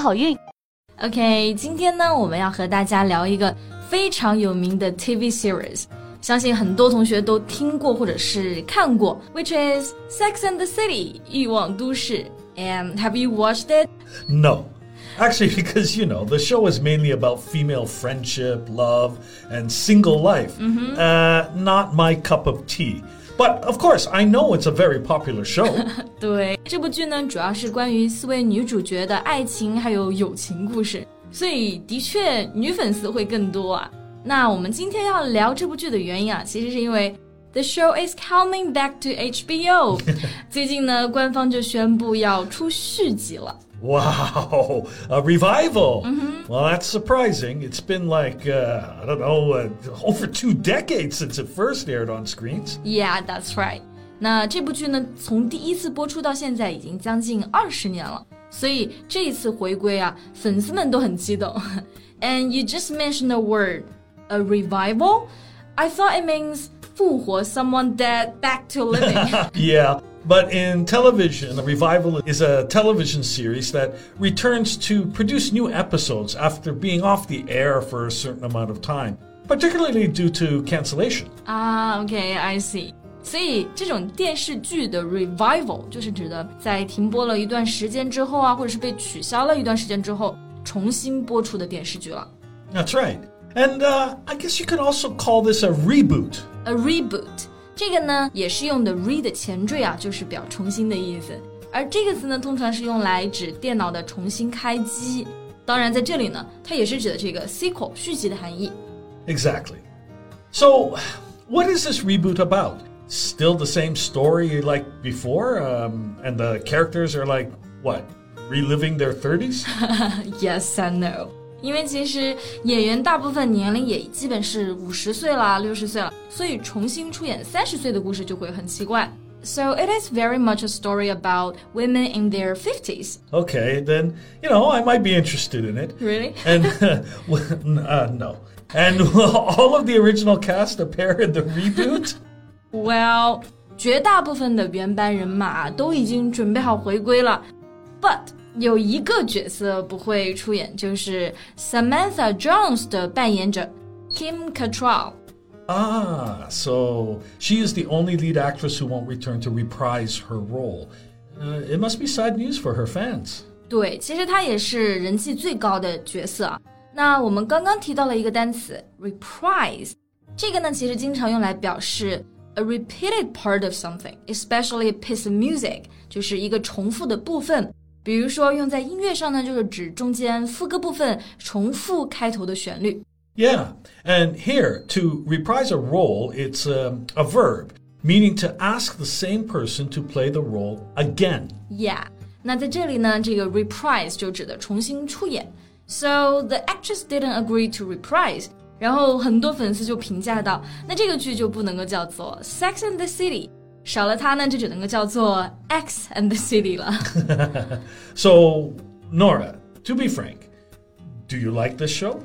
好运！OK，今天呢，我们要和大家聊一个非常有名的 TV series。相信很多同学都听过或者是看过，which is Sex and the City 欲望都市。And have you watched it? No. Actually, because you know, the show is mainly about female friendship, love, and single life. Mm-hmm. Uh, not my cup of tea. But of course, I know it's a very popular show. 对，这部剧呢，主要是关于四位女主角的爱情还有友情故事，所以的确女粉丝会更多啊。那我们今天要聊这部剧的原因啊，其实是因为 The show is coming back to HBO。最近呢，官方就宣布要出续集了。 Wow, a revival. Mm-hmm. Well, that's surprising. It's been like, uh, I don't know, uh, over two decades since it first aired on screens. Yeah, that's right. 那这部剧呢，从第一次播出到现在已经将近二十年了，所以这一次回归啊，粉丝们都很激动。And you just mentioned the word a revival, I thought it means 复活 someone dead back to living. yeah. But in television, a revival is a television series that returns to produce new episodes after being off the air for a certain amount of time, particularly due to cancellation. Ah, okay, I see. 所以这种电视剧的 revival 就是指的在停播了一段时间之后啊，或者是被取消了一段时间之后，重新播出的电视剧了。That's right. And uh, I guess you could also call this a reboot. A reboot， 这个呢也是用的 re 的前缀啊，就是表重新的意思。而这个词呢，通常是用来指电脑的重新开机。当然，在这里呢，它也是指的这个 sequel 续集的含义。Exactly. So, what is this reboot about? Still the same story like before, um, and the characters are like what, reliving their thirties? yes and no. 因为其实演员大部分年龄也基本是五十岁了、六十岁了，所以重新出演三十岁的故事就会很奇怪。So it is very much a story about women in their 50s. Okay, then, you know, I might be interested in it. Really? And, uh, no. And will all of the original cast appear in the reboot? Well, 绝大部分的原班人马都已经准备好回归了，But 有一个角色不会出演，就是 Samantha Jones 的扮演者 Kim Cattrall。Ah, so she is the only lead actress who won't return to reprise her role. Uh, it must be sad news for her fans. 对，其实她也是人气最高的角色。那我们刚刚提到了一个单词 reprise，这个呢其实经常用来表示 a repeated part of something, especially a piece of music，就是一个重复的部分。 比如说用在音乐上呢，就是指中间副歌部分重复开头的旋律。Yeah, and here to reprise a role, it's a, um, a verb meaning to ask the same person to play the role again. Yeah，那在这里呢，这个 reprise 就指的重新出演。So the actress didn't agree to reprise。然后很多粉丝就评价到，那这个剧就不能够叫做《Sex and the City》。 少了它呢，就只能够叫做《X and the City》了。so, Nora, to be frank, do you like this show?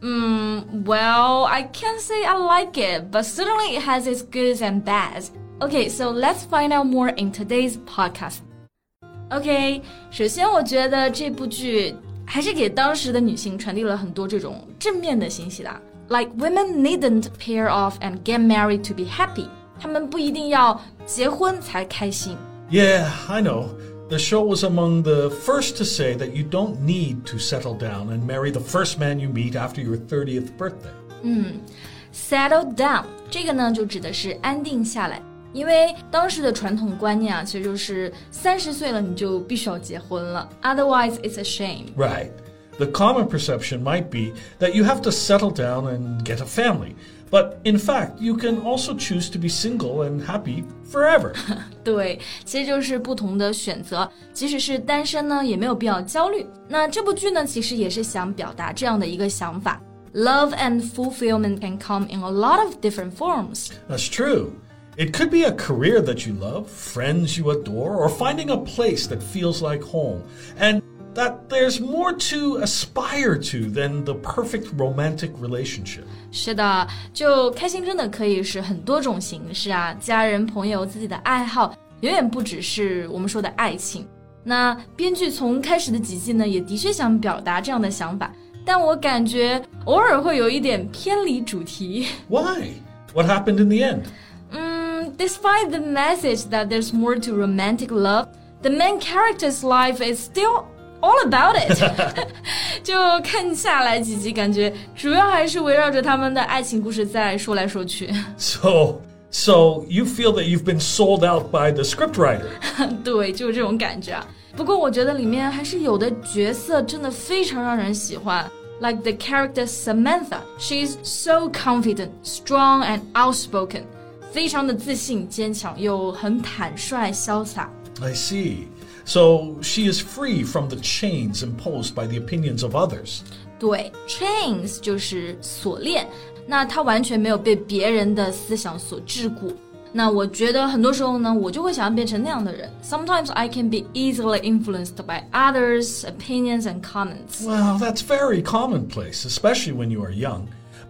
Mm, well, I can't say I like it, but certainly it has its goods and bads. Okay, so let's find out more in today's podcast. OK，首先我觉得这部剧还是给当时的女性传递了很多这种正面的信息的。Like women needn't pair off and get married to be happy. 他们不一定要结婚才开心。Yeah, I know. The show was among the first to say that you don't need to settle down and marry the first man you meet after your 30th birthday. 嗯，settle down 这个呢就指的是安定下来，因为当时的传统观念啊，其实就是三十岁了你就必须要结婚了，otherwise it's a shame. Right. The common perception might be that you have to settle down and get a family. But in fact, you can also choose to be single and happy forever. 对，其实就是不同的选择。即使是单身呢，也没有必要焦虑。那这部剧呢，其实也是想表达这样的一个想法：love and fulfillment can come in a lot of different forms. That's true. It could be a career that you love, friends you adore, or finding a place that feels like home. And that there's more to aspire to than the perfect romantic relationship. 是的，就开心真的可以是很多种形式啊，家人、朋友、自己的爱好，远远不只是我们说的爱情。那编剧从开始的几季呢，也的确想表达这样的想法，但我感觉偶尔会有一点偏离主题。 Why? What happened in the end? Mm, despite the message that there's more to romantic love, the main character's life is still all about it 。就看下来几集，感觉主要还是围绕着他们的爱情故事在说来说去。 So, so you feel that you've been sold out by the scriptwriter. 对，就是这种感觉啊。不过我觉得里面还是有的角色真的非常让人喜欢。Like the character Samantha, she's so confident, strong and outspoken. 非常的自信、坚强，又很坦率、潇洒。 I see. So she is free from the chains imposed by the opinions of others. 对，chains 就是锁链，那他完全没有被别人的思想所桎梏。那我觉得很多时候呢，我就会想要变成那样的人。Sometimes I can be easily influenced by others' opinions and comments. Well, that's very commonplace, especially when you are young.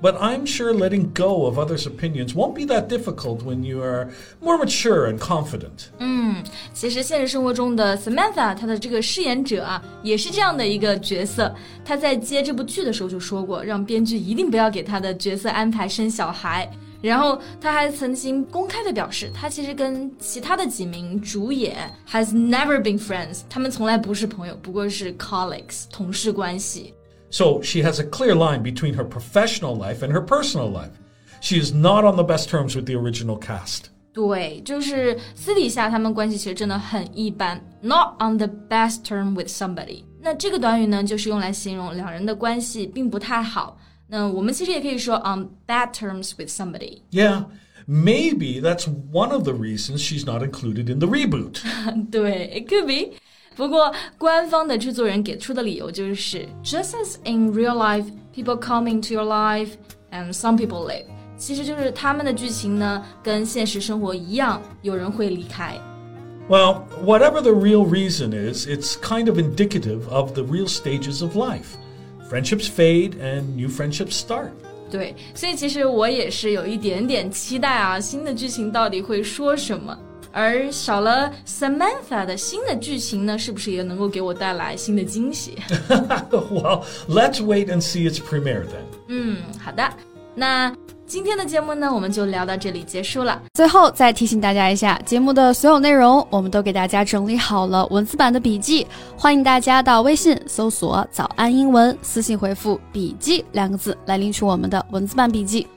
But I'm sure letting go of others' opinions won't be that difficult when you are more mature and confident. 其实现实生活中的 Samantha，她的这个饰演者啊，也是这样的一个角色。她在接这部剧的时候就说过，让编剧一定不要给她的角色安排生小孩。然后她还曾经公开的表示，她其实跟其他的几名主演 has never been friends，他们从来不是朋友，不过是 colleagues 同事关系。 So she has a clear line between her professional life and her personal life. She is not on the best terms with the original cast. 对，就是私底下他们关系其实真的很一般，not on the best term with somebody。那这个短语呢，就是用来形容两人的关系并不太好。那我们其实也可以说 on bad terms with somebody。 Yeah, maybe that's one of the reasons she's not included in the reboot. 对，it could be。 不过官方的制作人给出的理由就是，just as in real life, people come into your life and some people leave。其实就是他们的剧情呢，跟现实生活一样，有人会离开。 Well, whatever the real reason is, it's kind of indicative of the real stages of life. Friendships fade and new friendships start. 对，所以其实我也是有一点点期待啊，新的剧情到底会说什么？ 而少了 Samantha 的新的剧情呢，是不是也能够给我带来新的惊喜？well, let's wait and see its premiere then. 嗯，好的，那今天的节目呢，我们就聊到这里结束了。最后再提醒大家一下，节目的所有内容我们都给大家整理好了文字版的笔记，欢迎大家到微信搜索“早安英文”，私信回复“笔记”两个字来领取我们的文字版笔记。